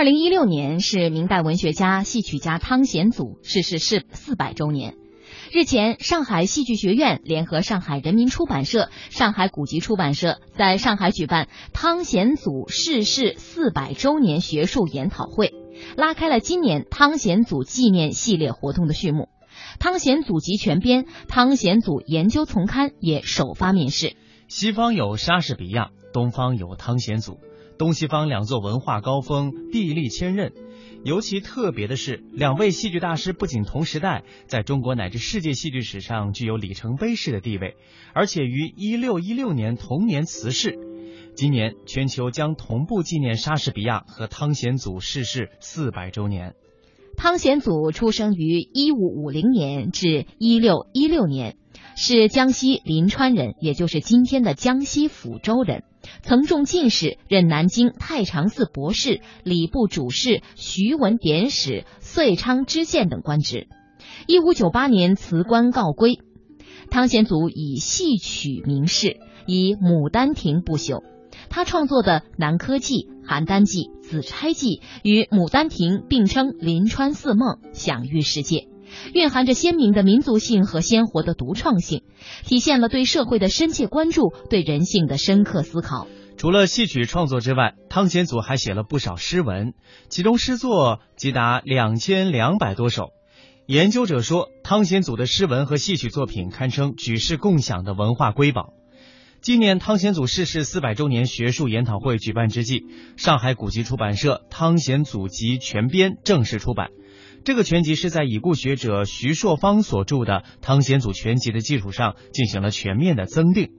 二零一六年是明代文学家、戏曲家汤显祖逝世四四百周年。日前，上海戏剧学院联合上海人民出版社、上海古籍出版社，在上海举办汤显祖逝世四百周年学术研讨会，拉开了今年汤显祖纪念系列活动的序幕。汤显祖集全编、汤显祖研究丛刊也首发面世。西方有莎士比亚，东方有汤显祖，东西方两座文化高峰地利千仞。尤其特别的是，两位戏剧大师不仅同时代，在中国乃至世界戏剧史上具有里程碑式的地位，而且于一六一六年同年辞世。今年全球将同步纪念莎士比亚和汤显祖逝世四百周年。汤显祖出生于一五五零年至一六一六年，是江西临川人，也就是今天的江西抚州人。曾中进士，任南京太常寺博士、礼部主事、徐闻典史、遂昌知县等官职。一五九八年辞官告归。汤显祖以戏曲名士，以《牡丹亭》不朽。他创作的《南柯记》《邯郸记》《紫钗记》与《牡丹亭》并称临川四梦，享誉世界。蕴含着鲜明的民族性和鲜活的独创性，体现了对社会的深切关注，对人性的深刻思考。除了戏曲创作之外，汤显祖还写了不少诗文，其中诗作即达两千两百多首。研究者说，汤显祖的诗文和戏曲作品堪称举世共享的文化瑰宝。纪念汤显祖逝世四百周年学术研讨会举办之际，上海古籍出版社《汤显祖集全编》正式出版。这个全集是在已故学者徐硕芳所著的《汤显祖全集》的基础上进行了全面的增订。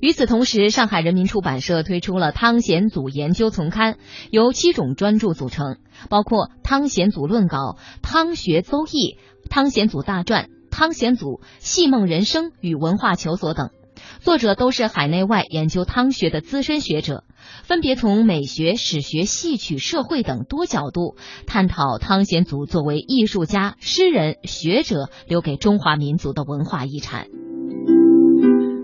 与此同时，上海人民出版社推出了《汤显祖研究丛刊》，由七种专著组成，包括《汤显祖论稿》《汤学邹议》《汤显祖大传》《汤显祖戏梦人生与文化求索》等。作者都是海内外研究汤学的资深学者，分别从美学、史学、戏曲、社会等多角度探讨汤显祖作为艺术家、诗人、学者留给中华民族的文化遗产。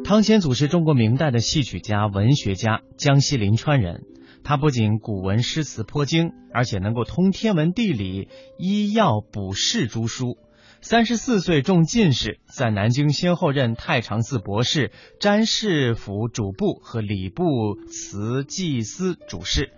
汤显祖是中国明代的戏曲家、文学家，江西临川人。他不仅古文诗词颇精，而且能够通天文地理、医药卜筮诸书。三十四岁中进士，在南京先后任太常寺博士、詹事府主簿和礼部祠祭司主事。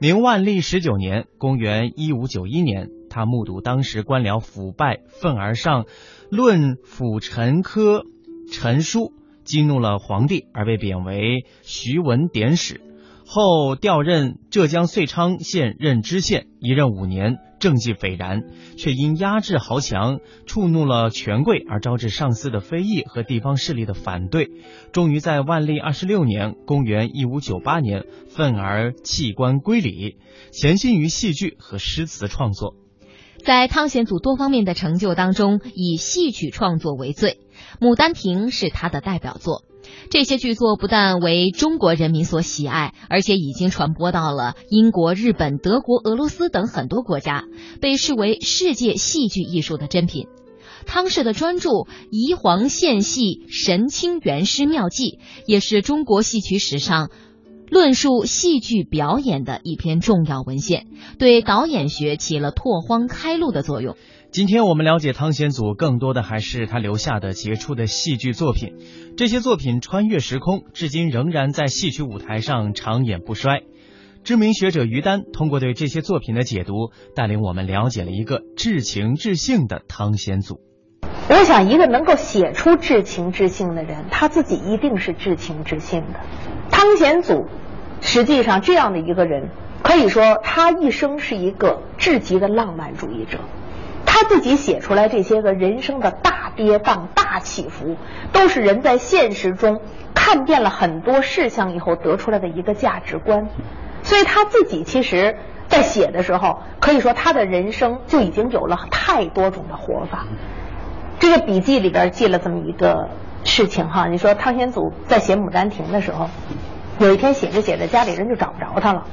明万历十九年（公元一五九一年），他目睹当时官僚腐败，愤而上论辅臣科陈书，激怒了皇帝，而被贬为徐文典史。后调任浙江遂昌县任知县，一任五年，政绩斐然，却因压制豪强，触怒了权贵，而招致上司的非议和地方势力的反对，终于在万历二十六年（公元一五九八年）愤而弃官归里，潜心于戏剧和诗词创作。在汤显祖多方面的成就当中，以戏曲创作为最，《牡丹亭》是他的代表作。这些剧作不但为中国人民所喜爱，而且已经传播到了英国、日本、德国、俄罗斯等很多国家，被视为世界戏剧艺术的珍品。汤氏的专著《宜黄献戏神清元师妙计》也是中国戏曲史上论述戏剧表演的一篇重要文献，对导演学起了拓荒开路的作用。今天我们了解汤显祖，更多的还是他留下的杰出的戏剧作品。这些作品穿越时空，至今仍然在戏曲舞台上长演不衰。知名学者于丹通过对这些作品的解读，带领我们了解了一个至情至性的汤显祖。我想，一个能够写出至情至性的人，他自己一定是至情至性的。汤显祖实际上这样的一个人，可以说他一生是一个至极的浪漫主义者。他自己写出来这些个人生的大跌宕、大起伏，都是人在现实中看遍了很多事项以后得出来的一个价值观。所以他自己其实，在写的时候，可以说他的人生就已经有了太多种的活法。这个笔记里边记了这么一个事情哈，你说汤显祖在写《牡丹亭》的时候，有一天写着写着，家里人就找不着他了。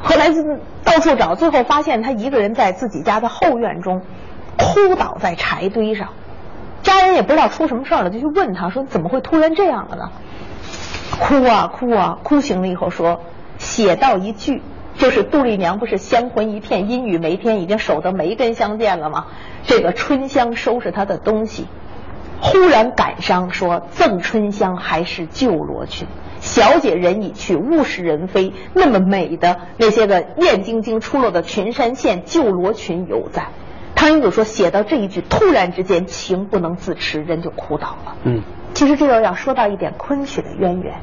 后来到处找，最后发现他一个人在自己家的后院中哭倒在柴堆上。家人也不知道出什么事了，就去问他说：“怎么会突然这样了呢？”哭啊哭啊，哭醒了以后说：“写到一句，就是杜丽娘不是香魂一片，阴雨梅天，已经守得梅根相见了吗？这个春香收拾她的东西，忽然感伤，说赠春香还是旧罗裙。小姐人已去，物是人非。那么美的那些个艳晶晶出落的群山县，旧罗裙犹在。汤显祖说，写到这一句，突然之间情不能自持，人就哭倒了。嗯，其实这又要说到一点昆曲的渊源，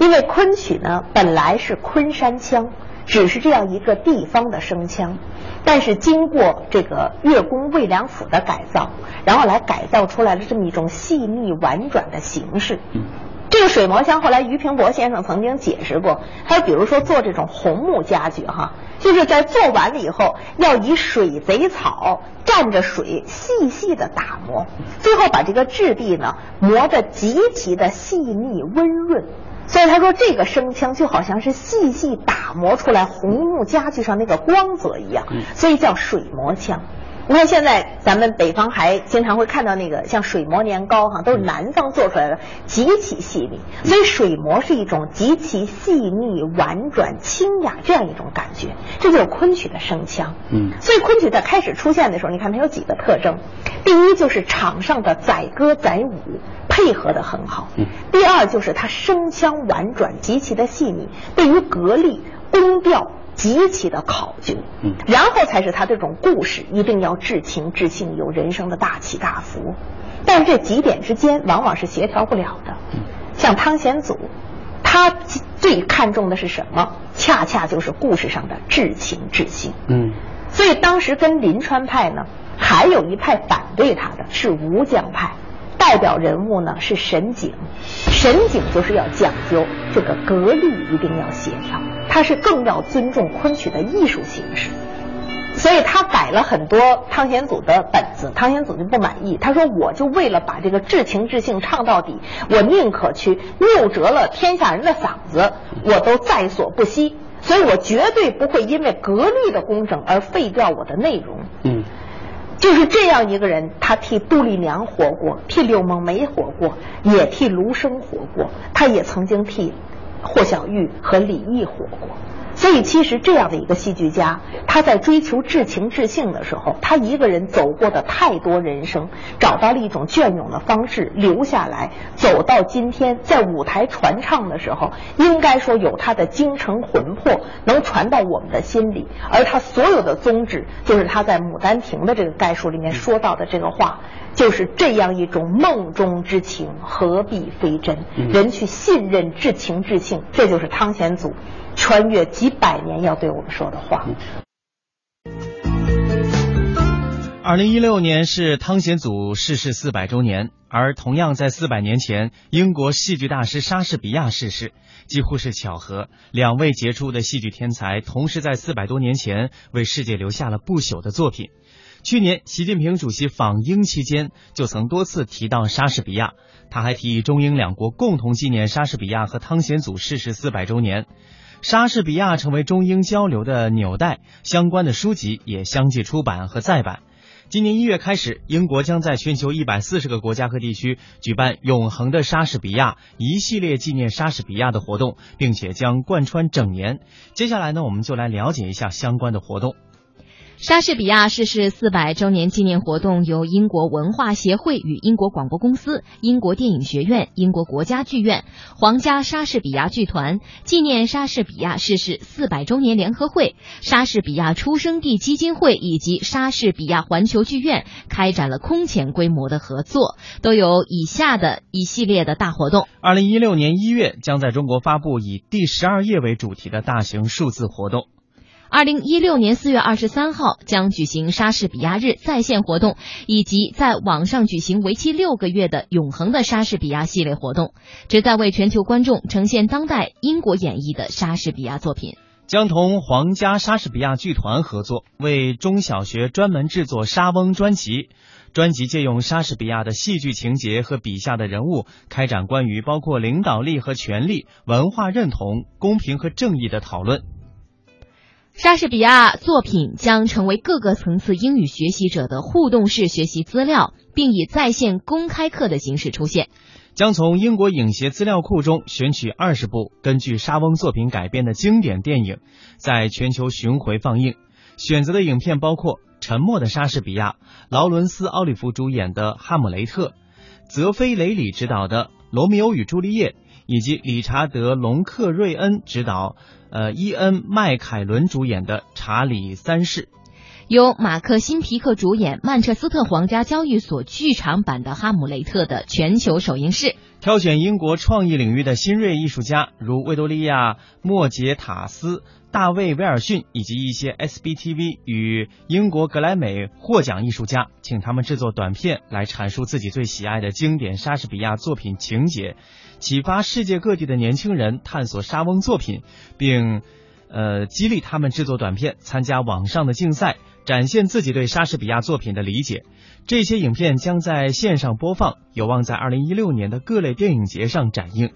因为昆曲呢本来是昆山腔，只是这样一个地方的声腔，但是经过这个乐工魏良辅的改造，然后来改造出来了这么一种细腻婉转的形式。嗯。这个水磨腔，后来俞平伯先生曾经解释过。还有比如说做这种红木家具，哈，就是在做完了以后，要以水贼草蘸着水细细的打磨，最后把这个质地呢磨得极其的细腻温润。所以他说这个声腔就好像是细细打磨出来红木家具上那个光泽一样，所以叫水磨腔。你看现在咱们北方还经常会看到那个像水磨年糕哈，都是南方做出来的，极其细腻。所以水磨是一种极其细腻、婉转、清雅这样一种感觉，这就是昆曲的声腔。嗯，所以昆曲在开始出现的时候，你看它有几个特征：第一就是场上的载歌载舞配合的很好；第二就是它声腔婉转，极其的细腻，对于格力、宫调。极其的考究，嗯，然后才是他这种故事一定要至情至性，有人生的大起大伏，但是这几点之间往往是协调不了的。像汤显祖，他最看重的是什么？恰恰就是故事上的至情至性。嗯，所以当时跟临川派呢，还有一派反对他的是吴江派。代表人物呢是沈景，沈景就是要讲究这个格律一定要协调，他是更要尊重昆曲的艺术形式，所以他改了很多汤显祖的本子，汤显祖就不满意，他说我就为了把这个至情至性唱到底，我宁可去拗折了天下人的嗓子，我都在所不惜，所以我绝对不会因为格律的工整而废掉我的内容。嗯。就是这样一个人，他替杜丽娘活过，替柳梦梅活过，也替卢生活过，他也曾经替霍小玉和李毅火过。所以，其实这样的一个戏剧家，他在追求至情至性的时候，他一个人走过的太多人生，找到了一种隽永的方式，留下来，走到今天，在舞台传唱的时候，应该说有他的精诚魂魄，能传到我们的心里。而他所有的宗旨，就是他在《牡丹亭》的这个概述里面说到的这个话，就是这样一种梦中之情，何必非真？人去信任至情至性，这就是汤显祖。穿越几百年要对我们说的话。二零一六年是汤显祖逝世四百周年，而同样在四百年前，英国戏剧大师莎士比亚逝世，几乎是巧合。两位杰出的戏剧天才同时在四百多年前为世界留下了不朽的作品。去年，习近平主席访英期间就曾多次提到莎士比亚，他还提议中英两国共同纪念莎士比亚和汤显祖逝世四百周年。莎士比亚成为中英交流的纽带，相关的书籍也相继出版和再版。今年一月开始，英国将在全球一百四十个国家和地区举办“永恒的莎士比亚”一系列纪念莎士比亚的活动，并且将贯穿整年。接下来呢，我们就来了解一下相关的活动。莎士比亚逝世四百周年纪念活动由英国文化协会与英国广播公司、英国电影学院、英国国家剧院、皇家莎士比亚剧团、纪念莎士比亚逝世四百周年联合会、莎士比亚出生地基金会以及莎士比亚环球剧院开展了空前规模的合作，都有以下的一系列的大活动。二零一六年一月将在中国发布以第十二页为主题的大型数字活动。二零一六年四月二十三号将举行莎士比亚日在线活动，以及在网上举行为期六个月的永恒的莎士比亚系列活动，旨在为全球观众呈现当代英国演绎的莎士比亚作品。将同皇家莎士比亚剧团合作，为中小学专门制作《莎翁专辑》，专辑借用莎士比亚的戏剧情节和笔下的人物，开展关于包括领导力和权力、文化认同、公平和正义的讨论。莎士比亚作品将成为各个层次英语学习者的互动式学习资料，并以在线公开课的形式出现。将从英国影协资料库中选取二十部根据莎翁作品改编的经典电影，在全球巡回放映。选择的影片包括《沉默的莎士比亚》、劳伦斯·奥利弗主演的《哈姆雷特》、泽菲·雷里执导的《罗密欧与朱丽叶》，以及理查德·隆克瑞恩执导、呃伊恩·麦凯伦主演的《查理三世》。由马克·辛皮克主演、曼彻斯特皇家交易所剧场版的《哈姆雷特》的全球首映式。挑选英国创意领域的新锐艺术家，如维多利亚·莫杰塔斯、大卫·威尔逊以及一些 SBTV 与英国格莱美获奖艺术家，请他们制作短片来阐述自己最喜爱的经典莎士比亚作品情节，启发世界各地的年轻人探索莎翁作品，并呃激励他们制作短片，参加网上的竞赛。展现自己对莎士比亚作品的理解，这些影片将在线上播放，有望在二零一六年的各类电影节上展映。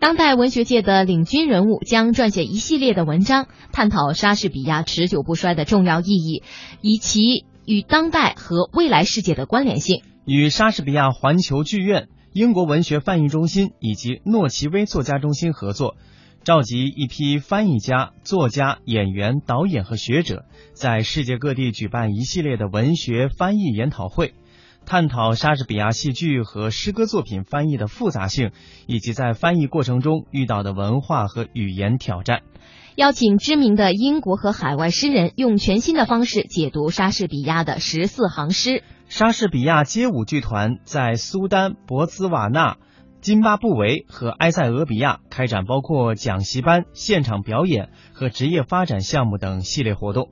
当代文学界的领军人物将撰写一系列的文章，探讨莎士比亚持久不衰的重要意义，以其与当代和未来世界的关联性。与莎士比亚环球剧院、英国文学翻译中心以及诺奇威作家中心合作。召集一批翻译家、作家、演员、导演和学者，在世界各地举办一系列的文学翻译研讨会，探讨莎士比亚戏剧和诗歌作品翻译的复杂性，以及在翻译过程中遇到的文化和语言挑战。邀请知名的英国和海外诗人，用全新的方式解读莎士比亚的十四行诗。莎士比亚街舞剧团在苏丹、博兹瓦纳。津巴布韦和埃塞俄比亚开展包括讲习班、现场表演和职业发展项目等系列活动。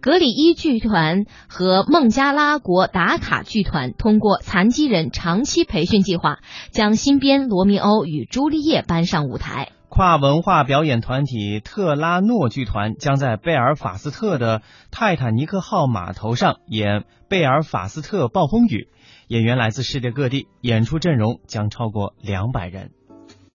格里伊剧团和孟加拉国达卡剧团通过残疾人长期培训计划，将新编《罗密欧与朱丽叶》搬上舞台。跨文化表演团体特拉诺剧团将在贝尔法斯特的泰坦尼克号码头上演《贝尔法斯特暴风雨》。演员来自世界各地，演出阵容将超过两百人。